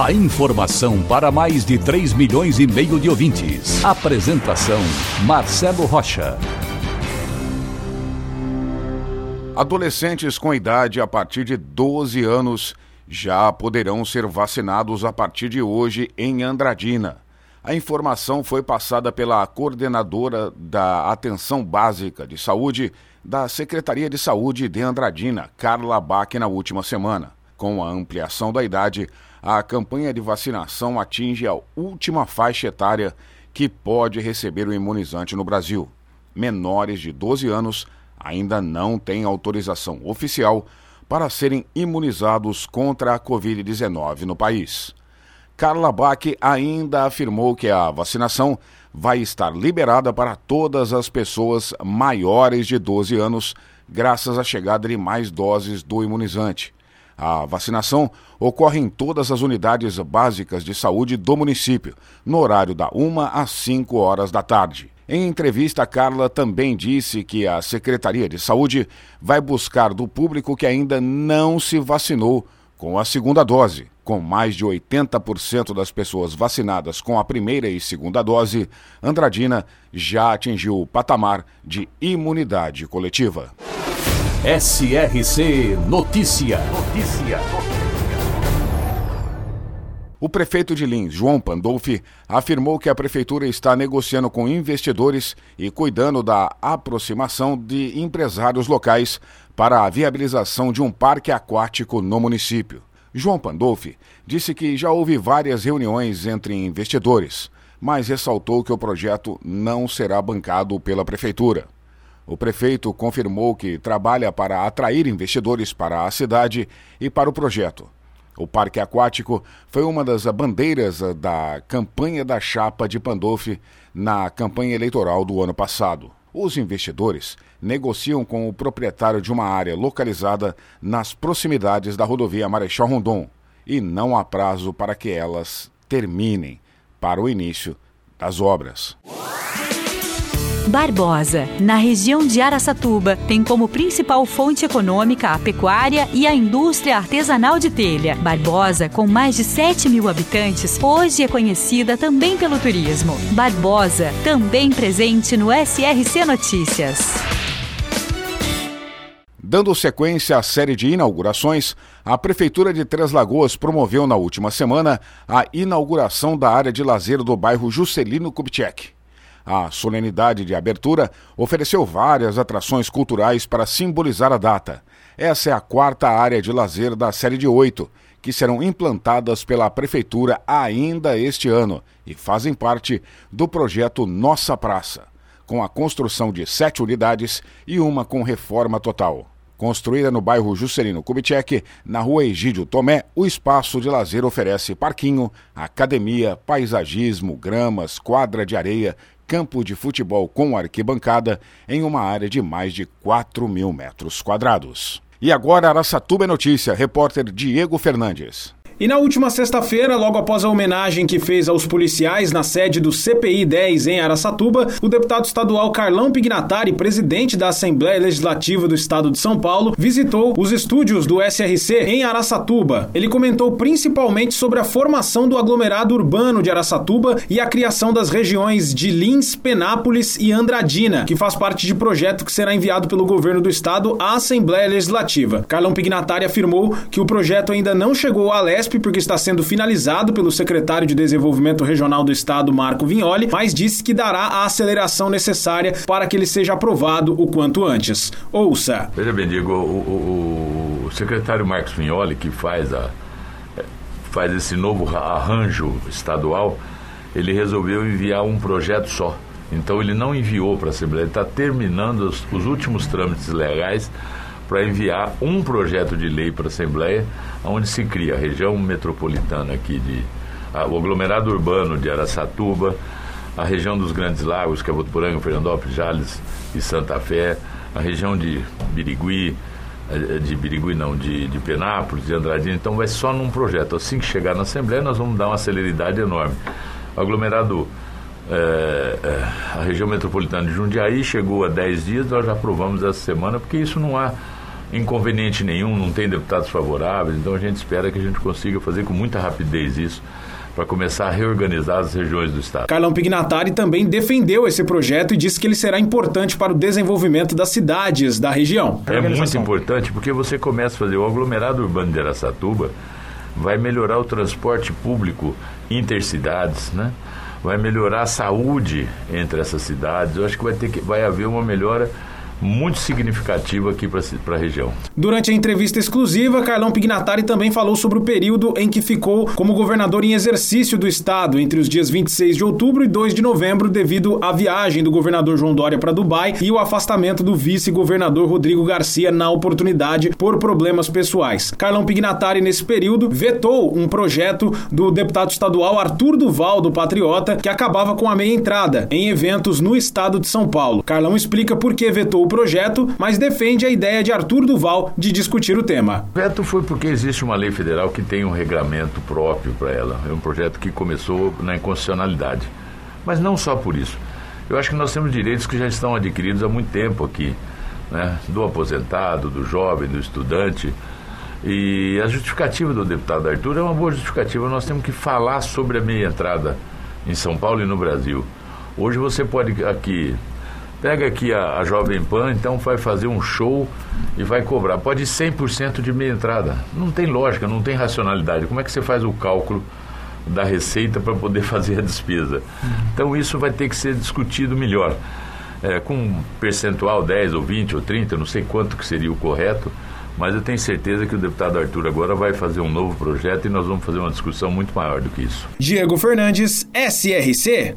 A informação para mais de 3 milhões e meio de ouvintes. Apresentação Marcelo Rocha. Adolescentes com idade a partir de 12 anos já poderão ser vacinados a partir de hoje em Andradina. A informação foi passada pela coordenadora da Atenção Básica de Saúde da Secretaria de Saúde de Andradina, Carla Bach, na última semana. Com a ampliação da idade, a campanha de vacinação atinge a última faixa etária que pode receber o imunizante no Brasil. Menores de 12 anos ainda não têm autorização oficial para serem imunizados contra a Covid-19 no país. Carla Bach ainda afirmou que a vacinação vai estar liberada para todas as pessoas maiores de 12 anos, graças à chegada de mais doses do imunizante. A vacinação ocorre em todas as unidades básicas de saúde do município, no horário da 1 às 5 horas da tarde. Em entrevista, Carla também disse que a Secretaria de Saúde vai buscar do público que ainda não se vacinou com a segunda dose. Com mais de 80% das pessoas vacinadas com a primeira e segunda dose, Andradina já atingiu o patamar de imunidade coletiva. SRC Notícia. Notícia. O prefeito de Lins, João Pandolfi, afirmou que a prefeitura está negociando com investidores e cuidando da aproximação de empresários locais para a viabilização de um parque aquático no município. João Pandolfi disse que já houve várias reuniões entre investidores, mas ressaltou que o projeto não será bancado pela prefeitura. O prefeito confirmou que trabalha para atrair investidores para a cidade e para o projeto. O parque aquático foi uma das bandeiras da campanha da chapa de Pandolfi na campanha eleitoral do ano passado. Os investidores negociam com o proprietário de uma área localizada nas proximidades da rodovia Marechal Rondon e não há prazo para que elas terminem para o início das obras. Barbosa, na região de Araçatuba, tem como principal fonte econômica a pecuária e a indústria artesanal de telha. Barbosa, com mais de 7 mil habitantes, hoje é conhecida também pelo turismo. Barbosa, também presente no SRC Notícias. Dando sequência à série de inaugurações, a Prefeitura de Três Lagoas promoveu na última semana a inauguração da área de lazer do bairro Juscelino Kubitschek. A solenidade de abertura ofereceu várias atrações culturais para simbolizar a data. Essa é a quarta área de lazer da série de oito, que serão implantadas pela Prefeitura ainda este ano e fazem parte do projeto Nossa Praça, com a construção de sete unidades e uma com reforma total. Construída no bairro Juscelino Kubitschek, na rua Egídio Tomé, o espaço de lazer oferece parquinho, academia, paisagismo, gramas, quadra de areia, campo de futebol com arquibancada em uma área de mais de 4 mil metros quadrados. E agora Araçatuba é notícia, repórter Diego Fernandes. E na última sexta-feira, logo após a homenagem que fez aos policiais na sede do CPI 10 em Araçatuba, o deputado estadual Carlão Pignatari, presidente da Assembleia Legislativa do Estado de São Paulo, visitou os estúdios do SRC em Araçatuba. Ele comentou principalmente sobre a formação do aglomerado urbano de Araçatuba e a criação das regiões de Lins, Penápolis e Andradina, que faz parte de projeto que será enviado pelo governo do estado à Assembleia Legislativa. Carlão Pignatari afirmou que o projeto ainda não chegou à Lesp porque está sendo finalizado pelo secretário de Desenvolvimento Regional do Estado, Marco Vignoli, mas disse que dará a aceleração necessária para que ele seja aprovado o quanto antes. Ouça. Veja bem, Diego, o, o, o secretário Marcos Vignoli, que faz, a, faz esse novo arranjo estadual, ele resolveu enviar um projeto só. Então ele não enviou para a Assembleia, ele está terminando os, os últimos trâmites legais para enviar um projeto de lei para a Assembleia, onde se cria a região metropolitana aqui de o aglomerado urbano de Araçatuba, a região dos Grandes Lagos, que é Votuporanga, Fernandópolis, Jales e Santa Fé, a região de Birigui, eh, de Birigui não, de, de Penápolis, de Andradina, então vai só num projeto. Assim que chegar na Assembleia, nós vamos dar uma celeridade enorme. O aglomerado, é, é, a região metropolitana de Jundiaí chegou a 10 dias, nós já aprovamos essa semana, porque isso não há inconveniente nenhum, não tem deputados favoráveis, então a gente espera que a gente consiga fazer com muita rapidez isso para começar a reorganizar as regiões do Estado. Carlão Pignatari também defendeu esse projeto e disse que ele será importante para o desenvolvimento das cidades da região. É muito importante porque você começa a fazer o aglomerado urbano de Aracatuba, vai melhorar o transporte público intercidades, né? vai melhorar a saúde entre essas cidades. Eu acho que vai, ter que, vai haver uma melhora muito significativo aqui para a região. Durante a entrevista exclusiva, Carlão Pignatari também falou sobre o período em que ficou como governador em exercício do estado, entre os dias 26 de outubro e 2 de novembro, devido à viagem do governador João Dória para Dubai e o afastamento do vice-governador Rodrigo Garcia na oportunidade por problemas pessoais. Carlão Pignatari, nesse período, vetou um projeto do deputado estadual Arthur Duval, do Patriota, que acabava com a meia entrada em eventos no estado de São Paulo. Carlão explica por que vetou o projeto, mas defende a ideia de Arthur Duval de discutir o tema. O veto foi porque existe uma lei federal que tem um regramento próprio para ela. É um projeto que começou na inconstitucionalidade. Mas não só por isso. Eu acho que nós temos direitos que já estão adquiridos há muito tempo aqui, né? do aposentado, do jovem, do estudante. E a justificativa do deputado Arthur é uma boa justificativa. Nós temos que falar sobre a meia entrada em São Paulo e no Brasil. Hoje você pode aqui Pega aqui a, a Jovem Pan, então vai fazer um show e vai cobrar. Pode ir 100% de meia entrada. Não tem lógica, não tem racionalidade. Como é que você faz o cálculo da receita para poder fazer a despesa? Então isso vai ter que ser discutido melhor. É, com um percentual 10 ou 20 ou 30, não sei quanto que seria o correto, mas eu tenho certeza que o deputado Arthur agora vai fazer um novo projeto e nós vamos fazer uma discussão muito maior do que isso. Diego Fernandes, SRC.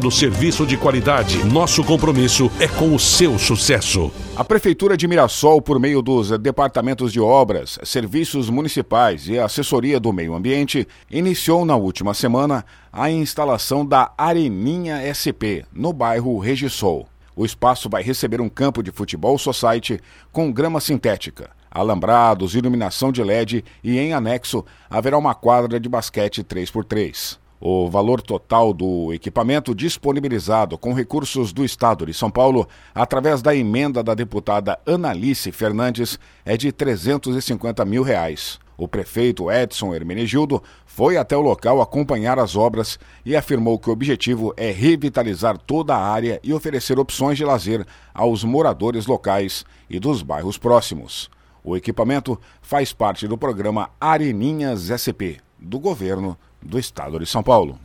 oferecendo serviço de qualidade. Nosso compromisso é com o seu sucesso. A Prefeitura de Mirassol, por meio dos departamentos de obras, serviços municipais e assessoria do meio ambiente, iniciou na última semana a instalação da Areninha SP, no bairro Regisol. O espaço vai receber um campo de futebol society com grama sintética, alambrados, iluminação de LED e, em anexo, haverá uma quadra de basquete 3x3. O valor total do equipamento disponibilizado com recursos do Estado de São Paulo, através da emenda da deputada Analice Fernandes, é de 350 mil reais. O prefeito Edson Hermenegildo foi até o local acompanhar as obras e afirmou que o objetivo é revitalizar toda a área e oferecer opções de lazer aos moradores locais e dos bairros próximos. O equipamento faz parte do programa Areninhas SP, do governo do estado de São Paulo.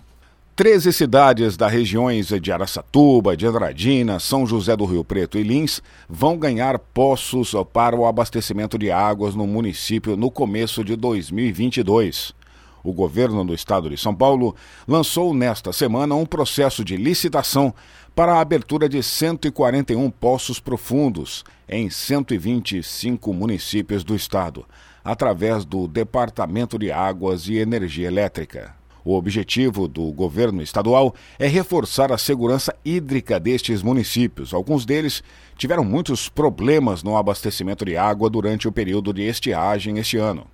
Treze cidades das regiões de Araçatuba, de Andradina, São José do Rio Preto e Lins vão ganhar poços para o abastecimento de águas no município no começo de 2022. O governo do estado de São Paulo lançou nesta semana um processo de licitação para a abertura de 141 poços profundos em 125 municípios do estado através do Departamento de Águas e Energia Elétrica. O objetivo do governo estadual é reforçar a segurança hídrica destes municípios. Alguns deles tiveram muitos problemas no abastecimento de água durante o período de estiagem este ano.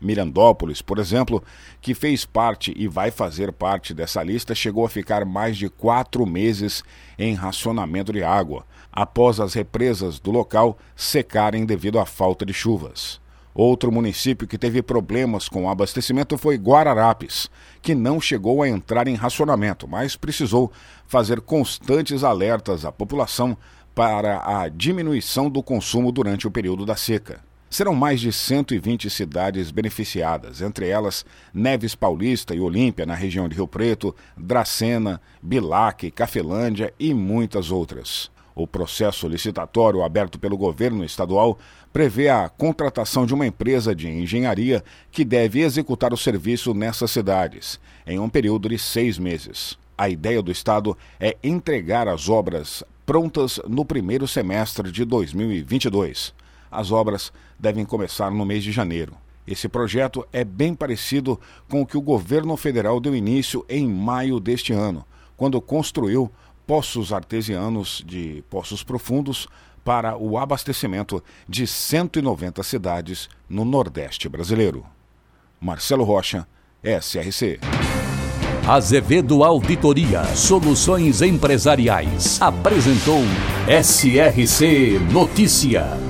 Mirandópolis, por exemplo, que fez parte e vai fazer parte dessa lista, chegou a ficar mais de quatro meses em racionamento de água, após as represas do local secarem devido à falta de chuvas. Outro município que teve problemas com o abastecimento foi Guararapes, que não chegou a entrar em racionamento, mas precisou fazer constantes alertas à população para a diminuição do consumo durante o período da seca. Serão mais de 120 cidades beneficiadas, entre elas Neves Paulista e Olímpia, na região de Rio Preto, Dracena, Bilac, Cafelândia e muitas outras. O processo licitatório aberto pelo governo estadual prevê a contratação de uma empresa de engenharia que deve executar o serviço nessas cidades, em um período de seis meses. A ideia do Estado é entregar as obras prontas no primeiro semestre de 2022. As obras devem começar no mês de janeiro. Esse projeto é bem parecido com o que o governo federal deu início em maio deste ano, quando construiu poços artesianos de poços profundos para o abastecimento de 190 cidades no Nordeste brasileiro. Marcelo Rocha, SRC. Azevedo Auditoria Soluções Empresariais apresentou SRC Notícia.